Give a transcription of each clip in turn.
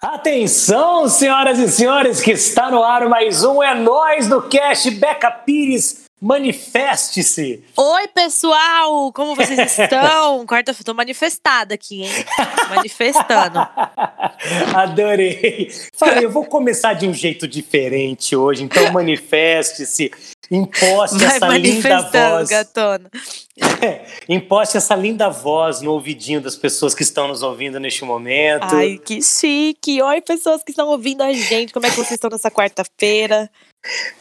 Atenção, senhoras e senhores, que está no ar mais um É Nós do Cast Beca Pires. Manifeste-se! Oi, pessoal! Como vocês estão? Quarta-feira, tô manifestada aqui, hein? Manifestando. Adorei! Falei, eu vou começar de um jeito diferente hoje, então manifeste-se. Imposte Vai essa linda voz. gatona. Imposte essa linda voz no ouvidinho das pessoas que estão nos ouvindo neste momento. Ai, que chique! Oi, pessoas que estão ouvindo a gente. Como é que vocês estão nessa quarta-feira?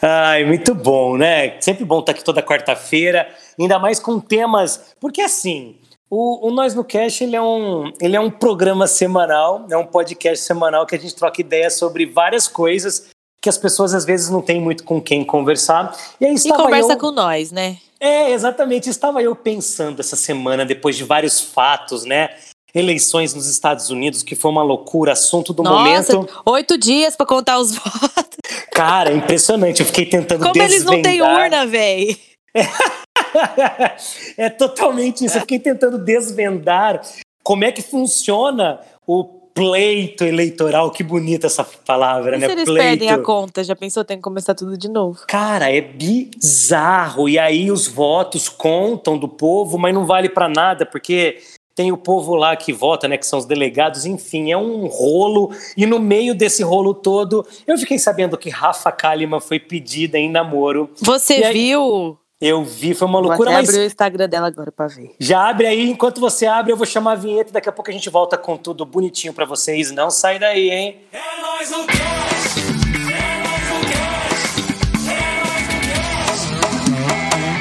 Ai, muito bom, né? Sempre bom estar aqui toda quarta-feira, ainda mais com temas. Porque assim, o, o Nós no Cash ele é, um, ele é um programa semanal, é um podcast semanal que a gente troca ideias sobre várias coisas que as pessoas às vezes não têm muito com quem conversar. E aí E estava conversa eu... com nós, né? É, exatamente. Estava eu pensando essa semana, depois de vários fatos, né? Eleições nos Estados Unidos, que foi uma loucura, assunto do Nossa, momento. oito dias pra contar os votos. Cara, impressionante. Eu fiquei tentando Como eles não têm desvendar. urna, véi? é totalmente isso. Eu fiquei tentando desvendar como é que funciona o pleito eleitoral. Que bonita essa palavra, E né? se eles pleito. perdem a conta? Já pensou? Tem que começar tudo de novo. Cara, é bizarro. E aí os votos contam do povo, mas não vale pra nada, porque tem o povo lá que vota, né, que são os delegados, enfim, é um rolo. E no meio desse rolo todo, eu fiquei sabendo que Rafa Kalimann foi pedida em namoro. Você aí- viu? Eu vi, foi uma Vou loucura, até mas abrir o Instagram dela agora pra ver. já abre aí, enquanto você abre, eu vou chamar a vinheta e daqui a pouco a gente volta com tudo bonitinho pra vocês. Não sai daí, hein? É nóis no cast, é nóis no cast, é nóis no cast.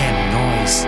É nóis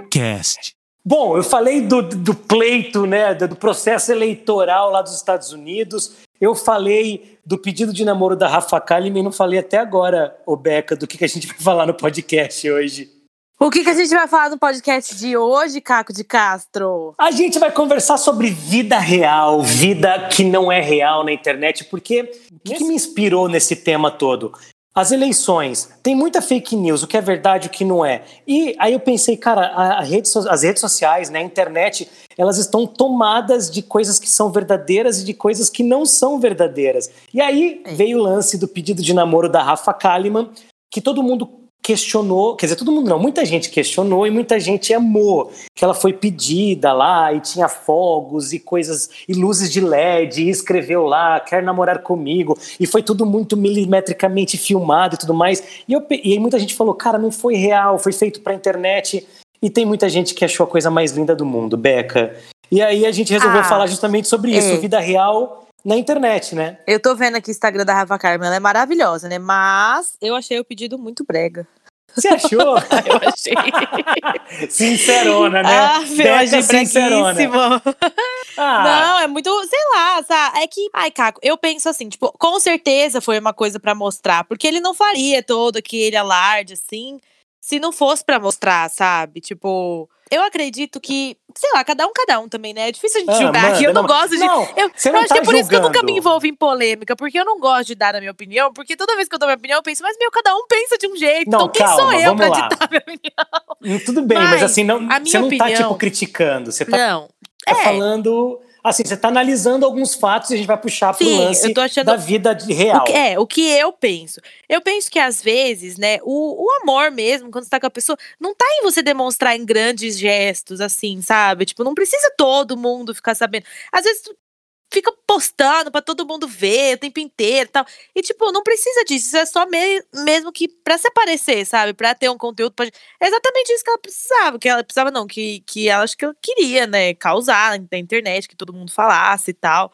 no cast. Bom, eu falei do, do pleito, né, do do processo eleitoral lá dos Estados Unidos. Eu falei do pedido de namoro da Rafa Kalimann e não falei até agora, ô Beca, do que, que a gente vai falar no podcast hoje. O que, que a gente vai falar no podcast de hoje, Caco de Castro? A gente vai conversar sobre vida real, vida que não é real na internet, porque o que, que me inspirou nesse tema todo? As eleições, tem muita fake news, o que é verdade, o que não é. E aí eu pensei, cara, a- a rede as redes sociais, né, a internet, elas estão tomadas de coisas que são verdadeiras e de coisas que não são verdadeiras. E aí veio o lance do pedido de namoro da Rafa Kalimann, que todo mundo questionou, quer dizer, todo mundo não, muita gente questionou e muita gente amou que ela foi pedida lá e tinha fogos e coisas e luzes de LED e escreveu lá quer namorar comigo? E foi tudo muito milimetricamente filmado e tudo mais. E, eu, e aí muita gente falou cara não foi real foi feito para internet. E tem muita gente que achou a coisa mais linda do mundo Beca. E aí a gente resolveu Ah, falar justamente sobre isso é. vida real na internet né Eu tô vendo aqui o Instagram da Rafa Kalimann, ela é maravilhosa, né? Mas eu achei o pedido muito brega. você achou Eu achei. sincerona né ah, eu achei sincerona. ah, Não, é muito, sei lá, sabe? É que, ai, Caco, eu penso assim, tipo, com certeza foi uma coisa pra mostrar, porque ele não faria todo aquele alarde assim, se não fosse pra mostrar, sabe? Tipo, eu acredito que, sei lá, cada um, cada um também, né? É difícil a gente Ah, julgar aqui. Eu não, não, gosto de. não, eu você eu não acho tá que é por isso que eu nunca me envolvo em polêmica, porque eu não gosto de dar a minha opinião, porque toda vez que eu dou minha opinião, eu penso, mas meu, cada um pensa de um jeito. Não, então quem calma, sou eu pra lá. ditar minha opinião? Hum, Tudo bem, mas, Mas assim, não, a minha você não tá, opinião- tipo, criticando. Você tá, Não. tá é. falando. Assim, você tá analisando alguns fatos e a gente vai puxar pro Sim, lance achando- da vida de O real. que, é, o que eu penso. Eu penso que às vezes, né, o, o amor mesmo, quando você tá com a pessoa, não tá em você demonstrar em grandes gestos, assim, sabe? Tipo, não precisa todo mundo ficar sabendo. Às vezes fica postando pra todo mundo ver o tempo inteiro e tal. E, tipo, não precisa disso. Isso é só me- mesmo que pra se aparecer, sabe? Pra ter um conteúdo. Pra... É exatamente isso que ela precisava. Que ela precisava, não, que, que ela acho que ela queria, né? Causar na internet, que todo mundo falasse e tal.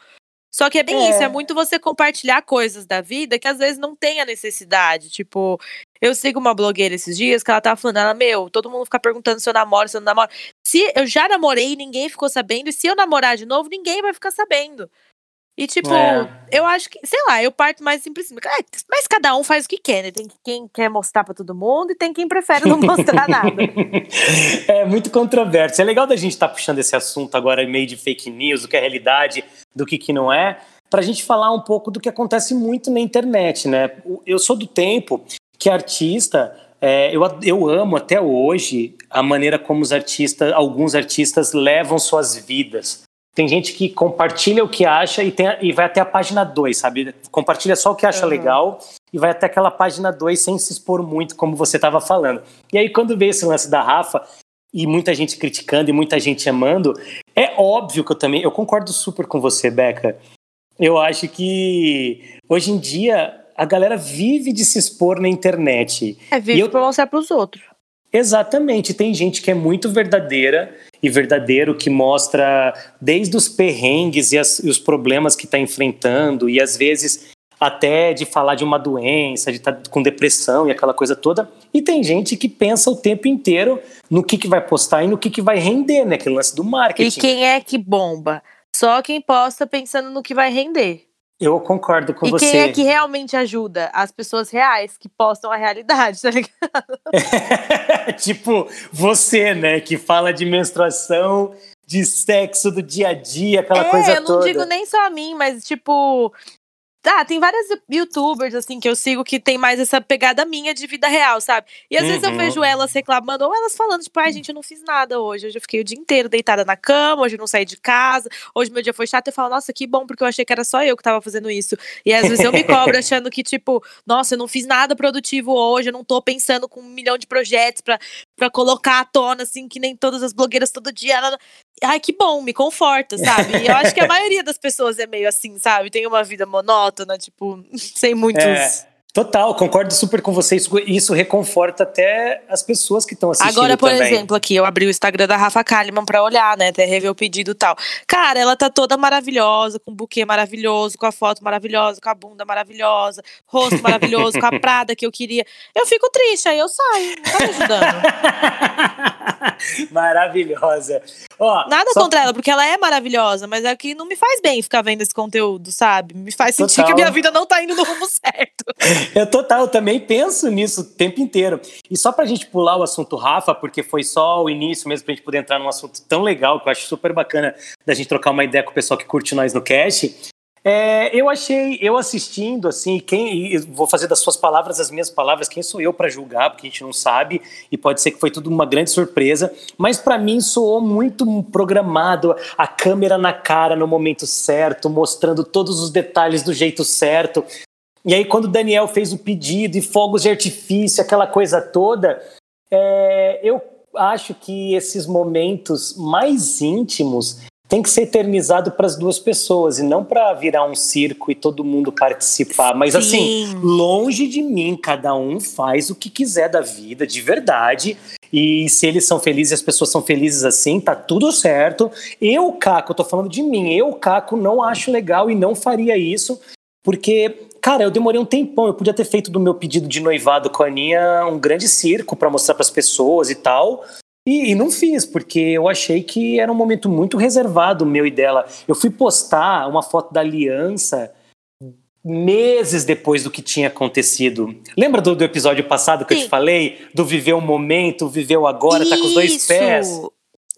Só que é bem É. isso, é muito você compartilhar coisas da vida que às vezes não tem a necessidade. Tipo, eu sigo uma blogueira esses dias que ela tava falando, ela, meu, todo mundo fica perguntando se eu namoro, se eu não namoro. Se eu já namorei ninguém ficou sabendo, e se eu namorar de novo, ninguém vai ficar sabendo. E, tipo, É. eu acho que, sei lá, eu parto mais cima. É, mas cada um faz o que quer, né? Tem quem quer mostrar pra todo mundo e tem quem prefere não mostrar nada. é muito controverso. É legal da gente estar puxando esse assunto agora meio de fake news, do que é realidade, do que, que não é, para a gente falar um pouco do que acontece muito na internet, né? Eu sou do tempo que artista É, eu, eu amo até hoje a maneira como os artistas, alguns artistas levam suas vidas. Tem gente que compartilha o que acha e, tem, e vai até a página 2, sabe? Compartilha só o que acha Uhum. legal e vai até aquela página 2 sem se expor muito, como você estava falando. E aí, quando veio esse lance da Rafa, e muita gente criticando e muita gente amando, é óbvio que eu também. Eu concordo super com você, Beca. Eu acho que hoje em dia a galera vive de se expor na internet. É E vive eu- pra mostrar pros outros. Exatamente, tem gente que é muito verdadeira e verdadeiro que mostra desde os perrengues e, as- e os problemas que está enfrentando e às vezes até de falar de uma doença, de estar com depressão e aquela coisa toda. E tem gente que pensa o tempo inteiro no que, que vai postar e no que, que vai render, né? Aquele lance do E marketing. quem é que bomba? Só quem posta pensando no que vai render. Eu concordo com e você. quem é que realmente ajuda? As pessoas reais que postam a realidade, tá ligado? tipo, você, né? Que fala de menstruação, de sexo do dia a dia, aquela é, coisa eu não toda. digo nem só a mim, mas tipo. Ah, tem várias youtubers, assim, que eu sigo que tem mais essa pegada minha de vida real, sabe? E às vezes eu Uhum. vejo elas reclamando, ou elas falando, tipo, ai, gente, eu não fiz nada hoje. Hoje eu fiquei o dia inteiro deitada na cama, hoje eu não saí de casa, hoje meu dia foi chato. Eu falo, nossa, que bom, porque eu achei que era só eu que tava fazendo isso. E às vezes eu me cobro achando que, tipo, nossa, eu não fiz nada produtivo hoje, eu não tô pensando com um milhão de projetos pra, pra colocar à tona, assim, que nem todas as blogueiras todo dia. Ai, que bom, me conforta, sabe? E eu acho que a maioria das pessoas é meio assim, sabe? Tem uma vida monótona, tipo, sem muitos. É, Total, concordo super com você. Isso, isso reconforta até as pessoas que estão assistindo Agora, por também. exemplo, aqui, eu abri o Instagram da Rafa Kalimann pra olhar, né? Até rever o pedido e tal. Cara, ela tá toda maravilhosa, com um buquê maravilhoso, com a foto maravilhosa, com a bunda maravilhosa, rosto maravilhoso, com a Prada que eu queria. Eu fico triste, aí eu saio. Não tá me ajudando. Maravilhosa. Ó, Nada só- contra ela, porque ela é maravilhosa, mas é que não me faz bem ficar vendo esse conteúdo, sabe? Me faz sentir Total. que minha vida não tá indo no rumo certo. Eu total, eu também penso nisso o tempo inteiro. E só pra gente pular o assunto Rafa, porque foi só o início mesmo pra gente poder entrar num assunto tão legal, que eu acho super bacana da gente trocar uma ideia com o pessoal que curte nós no cast. É, eu achei, eu assistindo, assim, quem, vou fazer das suas palavras as minhas palavras, quem sou eu pra julgar, porque a gente não sabe, e pode ser que foi tudo uma grande surpresa, mas pra mim soou muito programado, a câmera na cara no momento certo, mostrando todos os detalhes do jeito certo. E aí, quando o Daniel fez o pedido e fogos de artifício, aquela coisa toda, é, eu acho que esses momentos mais íntimos têm que ser eternizado para as duas pessoas e não para virar um circo e todo mundo participar. Mas assim, Sim. longe de mim, cada um faz o que quiser da vida, de verdade. E se eles são felizes e as pessoas são felizes assim, tá tudo certo. Eu, Caco, eu tô falando de mim, eu, Caco, não acho legal e não faria isso, porque, cara, eu demorei um tempão. Eu podia ter feito do meu pedido de noivado com a Aninha um grande circo para mostrar para as pessoas e tal. E, e não fiz, porque eu achei que era um momento muito reservado, meu e dela. Eu fui postar uma foto da aliança meses depois do que tinha acontecido. Lembra do, do episódio passado que eu Sim. te falei? Do viver o momento, viver o agora, tá com os dois Isso. pés.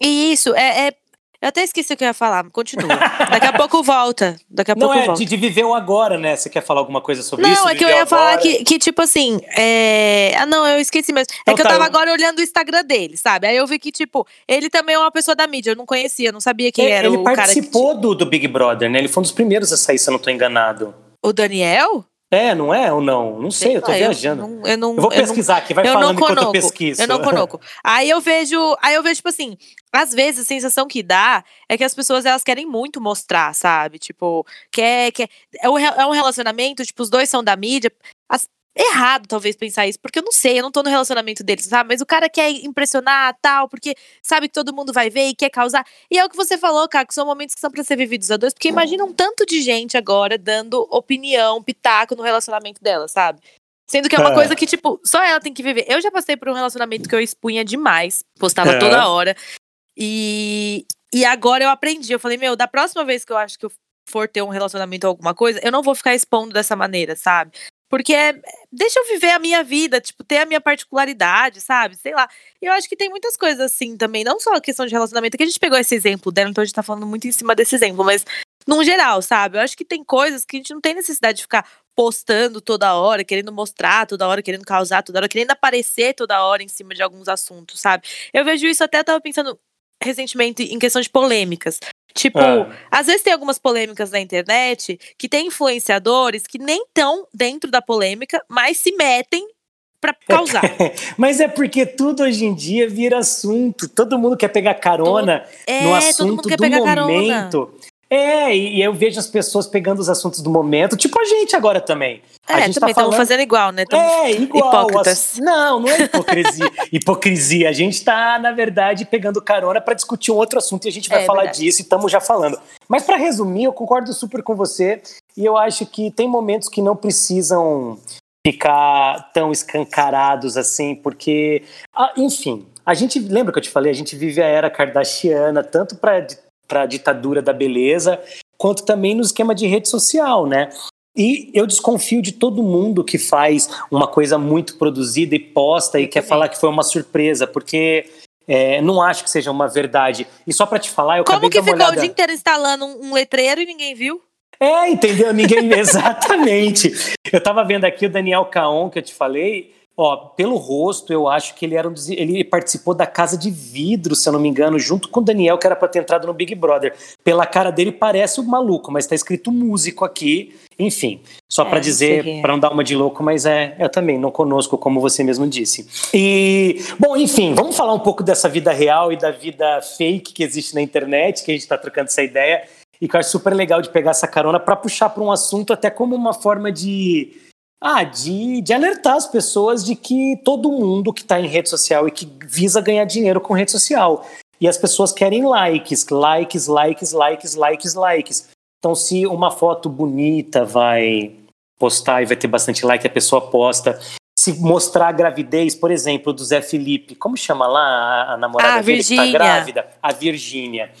Isso, é, é- Eu até esqueci o que eu ia falar, continua. Daqui a pouco volta. Daqui a Não pouco é volta. de, de viver o agora, né? Você quer falar alguma coisa sobre isso? Não, é que eu ia falar que, que, tipo assim, é... Ah, não, eu esqueci mesmo. É Então que eu tá, tava eu- agora olhando o Instagram dele, sabe? Aí eu vi que, tipo, ele também é uma pessoa da mídia. Eu não conhecia, não sabia quem É, era ele o cara que... participou do, do Big Brother, né? Ele foi um dos primeiros a sair, se eu não tô enganado. O Daniel? É, não é ou não? Não sei, eu tô lá, viajando. Eu, não, eu, não, Eu vou eu não- pesquisar aqui, vai eu falando não eu pesquiso. Eu não conoco. Aí eu vejo, aí eu vejo tipo assim, às vezes a sensação que dá é que as pessoas elas querem muito mostrar, sabe? Tipo, quer, quer é um, é um relacionamento, tipo, os dois são da mídia. As- errado talvez pensar isso, porque eu não sei, eu não tô no relacionamento deles, sabe? Mas o cara quer impressionar, tal, porque sabe que todo mundo vai ver e quer causar. E é o que você falou, cara, que são momentos que são pra ser vividos a dois, porque imagina um tanto de gente agora dando opinião, pitaco no relacionamento dela, sabe? Sendo que é uma É. coisa que, tipo, só ela tem que viver. Eu já passei por um relacionamento que eu expunha demais, postava É. toda hora. E, e agora eu aprendi. Eu falei, meu, da próxima vez que eu acho que eu for ter um relacionamento ou alguma coisa, eu não vou ficar expondo dessa maneira, sabe? Porque é, deixa eu viver a minha vida, tipo, ter a minha particularidade, sabe? Sei lá. Eu acho que tem muitas coisas assim também, não só a questão de relacionamento, que a gente pegou esse exemplo dela, então a gente tá falando muito em cima desse exemplo, mas num geral, sabe? Eu acho que tem coisas que a gente não tem necessidade de ficar postando toda hora, querendo mostrar toda hora, querendo causar toda hora, querendo aparecer toda hora em cima de alguns assuntos, sabe? Eu vejo isso até, eu tava pensando recentemente em questão de polêmicas. Tipo, Ah. às vezes tem algumas polêmicas na internet que tem influenciadores que nem estão dentro da polêmica, mas se metem pra causar. Mas é porque tudo hoje em dia vira assunto. Todo mundo quer pegar carona É, no assunto mundo quer do pegar carona. É, e e eu vejo as pessoas pegando os assuntos do momento, tipo a gente agora também. a É, gente também tá estamos falando... fazendo igual, né? Tamo- É, igual. hipócritas. as- Não, não é hipocrisia. hipocrisia. A gente tá, na verdade, pegando carona para discutir um outro assunto e a gente vai É, falar verdade. disso e estamos já falando. Mas para resumir, eu concordo super com você e eu acho que tem momentos que não precisam ficar tão escancarados assim, porque, ah, enfim, a gente lembra que eu te falei, a gente vive a era kardashiana, tanto para a ditadura da beleza, quanto também no esquema de rede social, né? E eu desconfio de todo mundo que faz uma coisa muito produzida e posta e quer falar que foi uma surpresa, porque é, não acho que seja uma verdade. E só para te falar, eu Como acabei que ficou o olhada... dia inteiro instalando um, um letreiro e ninguém viu? É, entendeu? Ninguém. Exatamente. Eu tava vendo aqui o Daniel Caon, que eu te falei. Ó, pelo rosto, eu acho que ele era um dos- ele participou da Casa de Vidro, se eu não me engano, junto com o Daniel, que era pra ter entrado no Big Brother. Pela cara dele, parece o maluco, mas tá escrito músico aqui. Enfim, só É, sei dizer, é. pra não dar uma de louco, mas é, é também, não conosco, como você mesmo disse. E, bom, enfim, vamos falar um pouco dessa vida real e da vida fake que existe na internet, que a gente tá trocando essa ideia e que eu acho super legal de pegar essa carona para puxar para um assunto até como uma forma de ah, de, de alertar as pessoas de que todo mundo que está em rede social e que visa ganhar dinheiro com rede social. E as pessoas querem likes, likes, likes, likes, likes, likes. Então, se uma foto bonita vai postar e vai ter bastante like, a pessoa posta. Se mostrar a gravidez, por exemplo, do Zé Felipe, como chama lá a, a namorada Ah, dele que tá grávida? A Virgínia.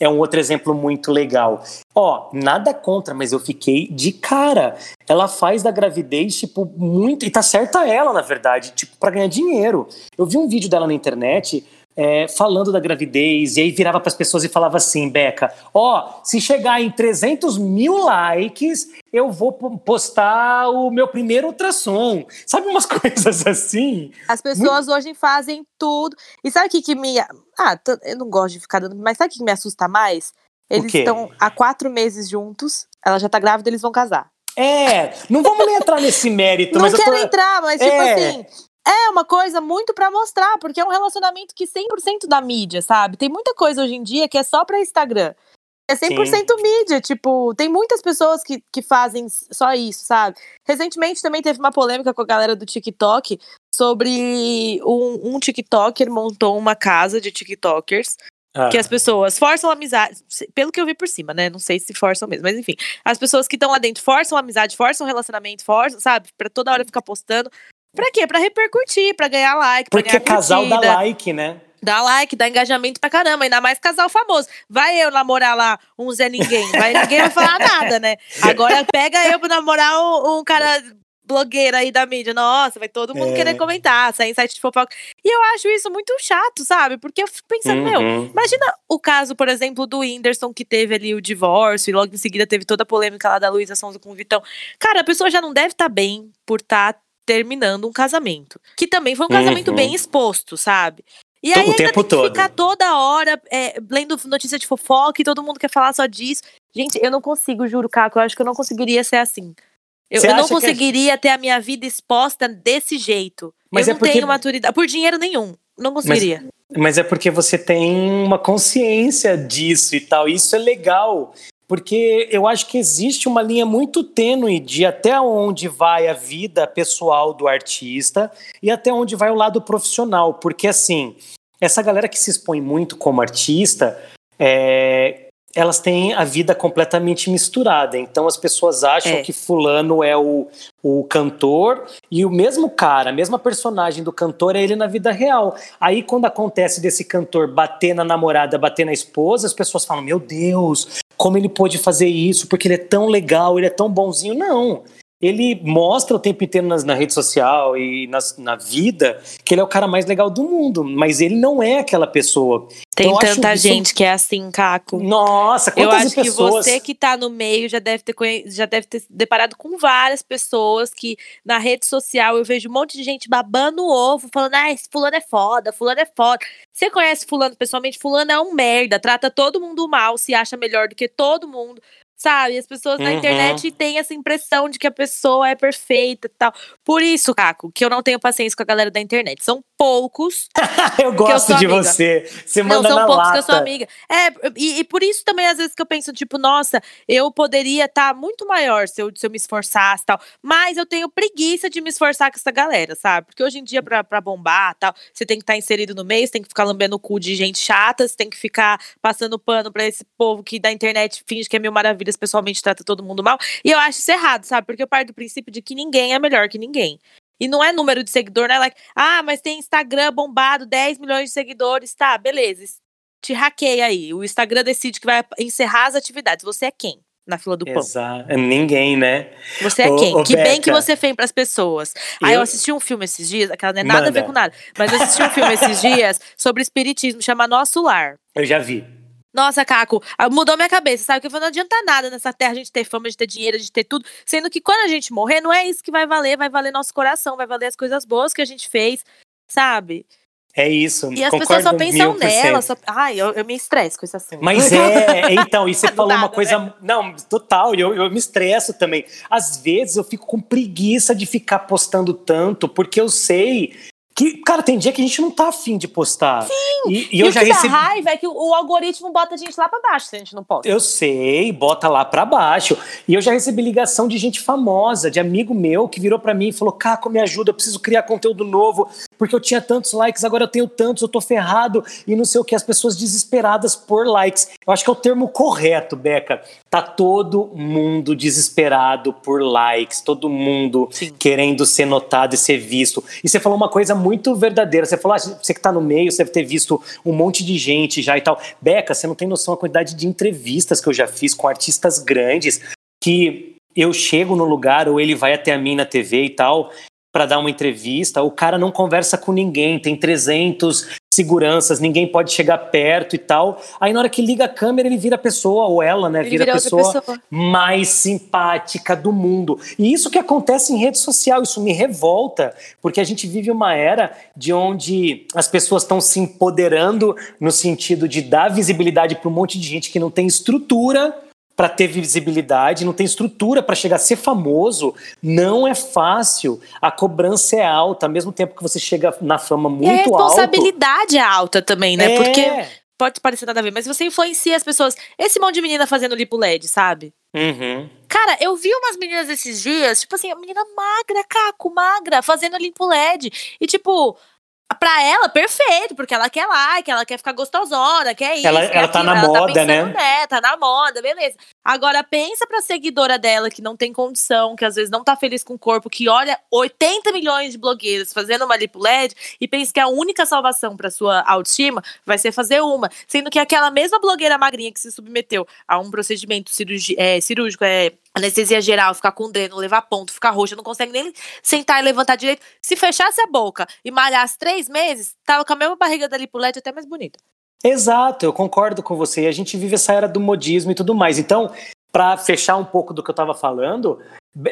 É um outro exemplo muito legal. Ó, nada contra, mas eu fiquei de cara. Ela faz da gravidez, tipo, muito. E tá certa ela, na verdade, tipo, pra ganhar dinheiro. Eu vi um vídeo dela na internet. É, falando da gravidez, e aí virava para as pessoas e falava assim, Beca, ó, se chegar em 300 mil likes, eu vou po- postar o meu primeiro ultrassom. Sabe umas coisas assim? As pessoas hoje fazem tudo. E sabe o que, que me. Ah, eu não gosto de ficar dando. Mas sabe o que me assusta mais? Eles estão há quatro meses juntos, ela já tá grávida, eles vão casar. É, não vamos nem entrar nesse mérito, não mas eu quero tô... entrar, mas tipo É. assim. É uma coisa muito pra mostrar, porque é um relacionamento que 100% da mídia, sabe? Tem muita coisa hoje em dia que é só pra Instagram. É 100% mídia, tipo, tem muitas pessoas que, que fazem só isso, sabe? Recentemente também teve uma polêmica com a galera do TikTok sobre um, um TikToker montou uma casa de TikTokers Ah, que as pessoas forçam amizade, pelo que eu vi por cima, né? Não sei se forçam mesmo, mas enfim. As pessoas que estão lá dentro forçam amizade, forçam relacionamento, forçam, sabe? Pra toda hora ficar postando. Pra quê? Pra repercutir, pra ganhar like, pra Porque ganhar casal dá like, né? Dá like, dá engajamento pra caramba, ainda mais casal famoso. Vai eu namorar lá um Zé Ninguém, vai, ninguém vai falar nada, né? Agora pega eu pra namorar um, um cara blogueiro aí da mídia. Nossa, vai todo mundo É. querer comentar, sair em site de fofoca. E eu acho isso muito chato, sabe? Porque eu fico pensando, meu, Uhum. Imagina o caso, por exemplo, do Whindersson, que teve ali o divórcio e logo em seguida teve toda a polêmica lá da Luísa Sonza com o Vitão. Cara, a pessoa já não deve estar bem por estar terminando um casamento. Que também foi um casamento Uhum. bem exposto, sabe? E O aí ainda tempo tem que todo. ficar toda hora é, lendo notícia de fofoca e todo mundo quer falar só disso. Gente, eu não consigo, juro, Caco, eu acho que eu não conseguiria ser assim. Eu, eu não que é- conseguiria ter a minha vida exposta desse jeito. Mas eu é não porque- tenho maturidade. Por dinheiro nenhum. Não conseguiria. Mas é porque você tem uma consciência disso e tal. E isso é legal. Porque eu acho que existe uma linha muito tênue de até onde vai a vida pessoal do artista e até onde vai o lado profissional. Porque, assim, essa galera que se expõe muito como artista, é, elas têm a vida completamente misturada. Então as pessoas acham É. que Fulano é o, o cantor e o mesmo cara, a mesma personagem do cantor é ele na vida real. Aí quando acontece desse cantor bater na namorada, bater na esposa, as pessoas falam: Meu Deus, como ele pôde fazer isso? Porque ele é tão legal, ele é tão bonzinho. Não. Ele mostra o tempo inteiro nas, na rede social e nas, na vida que ele é o cara mais legal do mundo, mas ele não é aquela pessoa. Tem eu acho tanta isso- gente que é assim, Caco. Nossa, Eu quantas acho que pessoas. você que tá no meio já deve, ter, conhe- já deve ter se deparado com várias pessoas que na rede social eu vejo um monte de gente babando o ovo, falando, ah, esse fulano é foda, fulano é foda. Você conhece fulano pessoalmente? Fulano é um merda, trata todo mundo mal, se acha melhor do que todo mundo. Sabe? As pessoas na Uhum. internet têm essa impressão de que a pessoa é perfeita e tal. Por isso, Caco, que eu não tenho paciência com a galera da internet. São poucos eu gosto sou de amiga. você. Você não, manda são na poucos lata. que eu sou amiga. É, e, e por isso também, às vezes, que eu penso, tipo, nossa, eu poderia estar muito maior se eu, se eu me esforçasse e tal. Mas eu tenho preguiça de me esforçar com essa galera, sabe? Porque hoje em dia, pra, pra bombar tal, você tem que estar inserido no meio, você tem que ficar lambendo o cu de gente chata, você tem que ficar passando pano pra esse povo que da internet finge que é mil maravilhas, pessoalmente trata todo mundo mal. E eu acho isso errado, sabe? Porque eu parto do princípio de que ninguém é melhor que ninguém. E não é número de seguidor, não é like, ah, mas tem Instagram bombado, 10 milhões de seguidores, tá, beleza. Te hackeia aí. O Instagram decide que vai encerrar as atividades. Você é quem na fila do pão? Exato. Ninguém, né? Você é Ô, quem? ô, que bem que Beca. você fez pras pessoas. Aí eu Eu- assisti um filme esses dias, aquela não é nada a ver Manda. com nada, mas eu assisti um filme esses dias sobre espiritismo, chama Nosso Lar. Eu já vi. Nossa, Caco, ah, mudou minha cabeça, sabe? Que eu falei, não adianta nada nessa terra a gente ter fama, de ter dinheiro, de ter tudo. Sendo que quando a gente morrer, não é isso que vai valer, vai valer nosso coração, vai valer as coisas boas que a gente fez, sabe? É isso. E as pessoas só pensam nela. Só... Ai, eu, eu me estresso com esse assunto. Mas é, então, e você falou uma nada, coisa. Não, total, e eu, eu me estresso também. Às vezes eu fico com preguiça de ficar postando tanto, porque eu sei que, cara, tem dia que a gente não tá afim de postar. Sim. E, e E, eu o já que recebi. dá raiva é que o, algoritmo bota a gente lá pra baixo se a gente não posta. Eu sei, bota lá pra baixo. E eu já recebi ligação de gente famosa, de amigo meu, que virou pra mim e falou: Caco, me ajuda, eu preciso criar conteúdo novo, porque eu tinha tantos likes, agora eu tenho tantos, eu tô ferrado, e não sei o que, as pessoas desesperadas por likes. Eu acho que é o termo correto, Beca. Tá todo mundo desesperado por likes, todo mundo Sim. querendo ser notado e ser visto. E você falou uma coisa muito verdadeira. Você falou, ah, você que tá no meio, você deve ter visto um monte de gente já e tal. Beca, você não tem noção da quantidade de entrevistas que eu já fiz com artistas grandes que eu chego no lugar ou ele vai até a mim na TV e tal para dar uma entrevista, o cara não conversa com ninguém, tem 300 seguranças, ninguém pode chegar perto e tal. Aí na hora que liga a câmera, ele vira a pessoa, ou ela, né, Ele vira a vira pessoa, pessoa. mais simpática do mundo. E isso que acontece em rede social, isso me revolta, porque a gente vive uma era de onde as pessoas estão se empoderando no sentido de dar visibilidade para um monte de gente que não tem estrutura para ter visibilidade, não tem estrutura para chegar a ser famoso, não é fácil. A cobrança é alta, ao mesmo tempo que você chega na fama E a muito alto. responsabilidade é alta também, né? É. Porque pode parecer nada a ver, mas você influencia as pessoas. Esse monte de menina fazendo lipo LED, sabe? Uhum. Cara, eu vi umas meninas esses dias, tipo assim, a menina magra, caco, magra, fazendo limpo LED. E tipo, pra ela, perfeito, porque ela quer like, ela quer ficar gostosona, quer isso. Ela- ela tá aquilo, na ela moda, pensando, né? Tá na moda, beleza. Agora, pensa pra seguidora dela que não tem condição, que às vezes não tá feliz com o corpo, que olha 80 milhões de blogueiros fazendo uma lipo LED e pensa que a única salvação pra sua autoestima vai ser fazer uma. Sendo que aquela mesma blogueira magrinha que se submeteu a um procedimento cirurgi- é, cirúrgico, é anestesia geral, ficar com dreno, levar ponto, ficar roxa, não consegue nem sentar e levantar direito. Se fechasse a boca e malhasse três meses, tava com a mesma barriga da lipo LED até mais bonita. Exato, eu concordo com você. A gente vive essa era do modismo e tudo mais. Então, para fechar um pouco do que eu estava falando,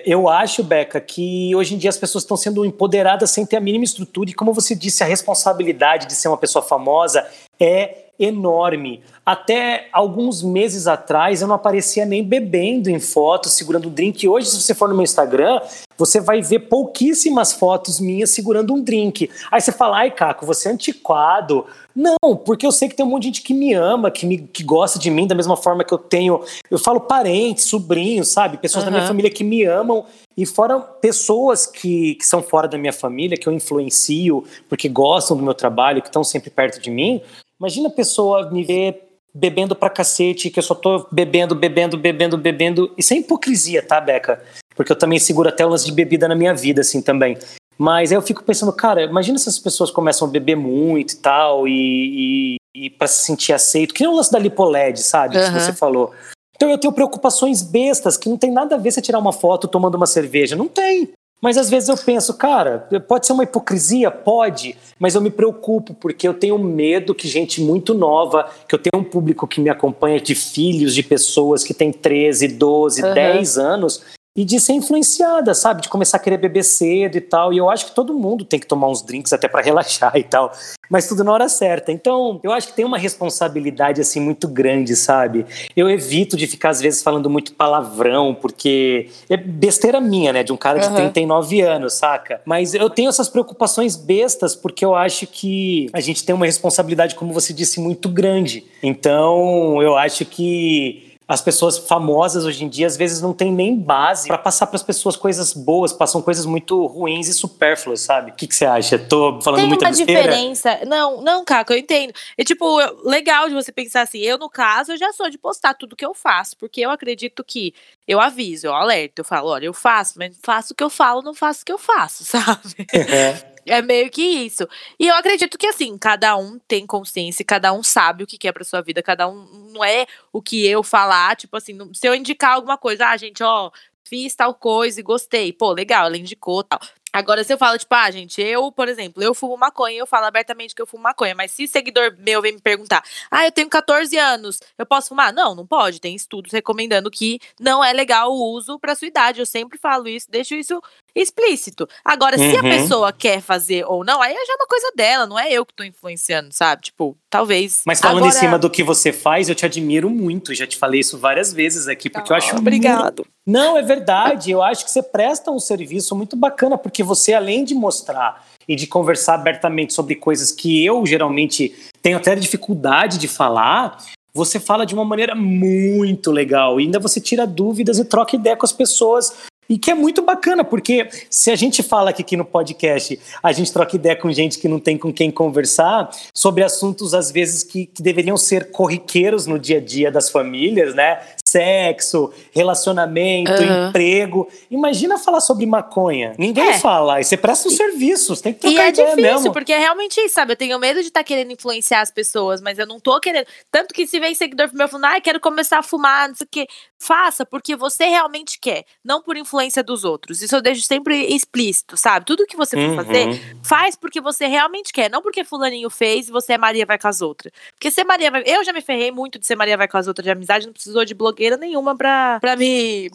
eu acho, Beca, que hoje em dia as pessoas estão sendo empoderadas sem ter a mínima estrutura. E como você disse, a responsabilidade de ser uma pessoa famosa é enorme. Até alguns meses atrás eu não aparecia nem bebendo em fotos, segurando um drink. Hoje, se você for no meu Instagram, você vai ver pouquíssimas fotos minhas segurando um drink. Aí você fala, ai, Caco, você é antiquado. Não, porque eu sei que tem um monte de gente que me ama, que, me, que gosta de mim da mesma forma que eu tenho. Eu falo parentes, sobrinhos, sabe? Pessoas da minha família que me amam. E fora pessoas que, que são fora da minha família, que eu influencio, porque gostam do meu trabalho, que estão sempre perto de mim. Imagina a pessoa me ver bebendo pra cacete, que eu só tô bebendo, bebendo, bebendo, bebendo. Isso é hipocrisia, tá, Beca? Porque eu também seguro até o lance de bebida na minha vida, assim, também. Mas aí eu fico pensando, cara, imagina se as pessoas começam a beber muito e tal, e, e, e para se sentir aceito. Que nem o lance da lipoled, sabe? Que Aham. você falou. Então eu tenho preocupações bestas que não tem nada a ver você tirar uma foto tomando uma cerveja. Não tem. Mas às vezes eu penso, cara, pode ser uma hipocrisia? Pode, mas eu me preocupo porque eu tenho medo que gente muito nova, que eu tenho um público que me acompanha de filhos de pessoas que têm 13, 12, Uhum. 10 anos e de ser influenciada, sabe? De começar a querer beber cedo e tal. E eu acho que todo mundo tem que tomar uns drinks até para relaxar e tal, mas tudo na hora certa. Então, eu acho que tem uma responsabilidade assim muito grande, sabe? Eu evito de ficar às vezes falando muito palavrão, porque é besteira minha, né, de um cara de Aham. 39 anos, saca? Mas eu tenho essas preocupações bestas porque eu acho que a gente tem uma responsabilidade, como você disse, muito grande. Então, eu acho que as pessoas famosas hoje em dia às vezes não têm nem base pra passar pras pessoas coisas boas, passam coisas muito ruins e supérfluas, sabe? O que, que você acha? Tô falando Tem muita uma besteira? diferença. Não, não, Caco, eu entendo. É tipo, legal de você pensar assim. Eu, no caso, eu já sou de postar tudo que eu faço, porque eu acredito que eu aviso, eu alerto, eu falo, olha, eu faço, mas faço o que eu falo, não faço o que eu faço, sabe? É. É meio que isso. E eu acredito que, assim, cada um tem consciência, cada um sabe o que quer pra sua vida, cada um não é o que eu falar, tipo assim, se eu indicar alguma coisa, ah, gente, ó, fiz tal coisa e gostei, pô, legal, ela indicou tal. Agora, se eu falo, tipo, ah, gente, eu, por exemplo, eu fumo maconha, eu falo abertamente que eu fumo maconha, mas se seguidor meu vem me perguntar, ah, eu tenho 14 anos, eu posso fumar? Não, não pode. Tem estudos recomendando que não é legal o uso pra sua idade. Eu sempre falo isso, deixo isso explícito. Agora, se a Uhum. pessoa quer fazer ou não, aí já é uma coisa dela, não é eu que tô influenciando, sabe? Tipo, talvez. Mas falando Agora- em cima do que você faz, eu te admiro muito. Já te falei isso várias vezes aqui, porque eu acho Ah, muito Obrigado. Não, é verdade. Eu acho que você presta um serviço muito bacana, porque você, além de mostrar e de conversar abertamente sobre coisas que eu geralmente tenho até dificuldade de falar, você fala de uma maneira muito legal. E ainda você tira dúvidas e troca ideia com as pessoas. E que é muito bacana, porque se a gente fala que aqui no podcast, a gente troca ideia com gente que não tem com quem conversar sobre assuntos, às vezes, que, que deveriam ser corriqueiros no dia a dia das famílias, né? Sexo, relacionamento, Aham. emprego. Imagina falar sobre maconha. Ninguém É. fala. E você presta um serviço, você tem que E trocar é ideia difícil, mesmo. porque é realmente isso, sabe? Eu tenho medo de estar querendo influenciar as pessoas, mas eu não tô querendo. Tanto que se vem seguidor pro meu falando, ai, quero começar a fumar, não sei o quê. Faça porque você realmente quer, não por influência dos outros. Isso eu deixo sempre explícito, sabe? Tudo que você for Uhum. fazer, faz porque você realmente quer, não porque fulaninho fez e você é Maria vai com as outras. Porque ser Maria vai. Eu já me ferrei muito de ser Maria vai com as outras de amizade, não precisou de blogueira nenhuma pra, pra me.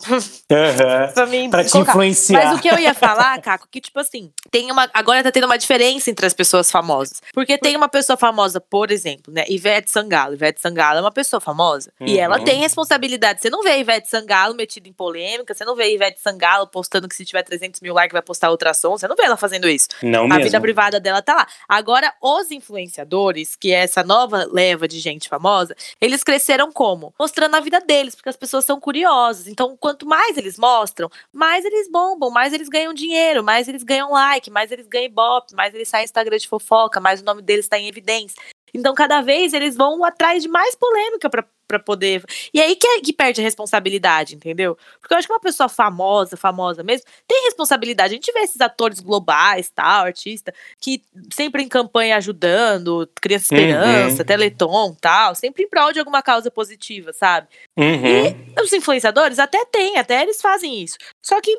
Aham. pra me Pra te influenciar. Mas o que eu ia falar, Caco, que tipo assim, tem uma. Agora tá tendo uma diferença entre as pessoas famosas. Porque tem uma pessoa famosa, por exemplo, né? Ivete Sangalo. Ivete Sangalo é uma pessoa famosa. E Uhum. ela tem responsabilidade. Você não vê Ivete Sangalo metida em polêmica, você não vê Ivete Sangalo postando que se tiver 300 mil likes vai postar ultrassom. Você não vê ela fazendo isso. Não A mesmo. vida privada dela tá lá. Agora, os influenciadores, que é essa nova leva de gente famosa, eles cresceram como? Mostrando a vida deles, porque as pessoas são curiosas. Então, quanto mais eles mostram, mais eles bombam, mais eles ganham dinheiro, mais eles ganham like, mais eles ganham ibope, mais eles saem Instagram de fofoca, mais o nome deles está em evidência. Então, cada vez eles vão atrás de mais polêmica pra pra poder. E aí que, é- que perde a responsabilidade, entendeu? Porque eu acho que uma pessoa famosa, famosa mesmo, tem responsabilidade. A gente vê esses atores globais, tal, artista, que sempre em campanha ajudando, Criança Uhum. Esperança, Teleton, tal, sempre em prol de alguma causa positiva, sabe? Uhum. E os influenciadores até têm, até eles fazem isso. Só que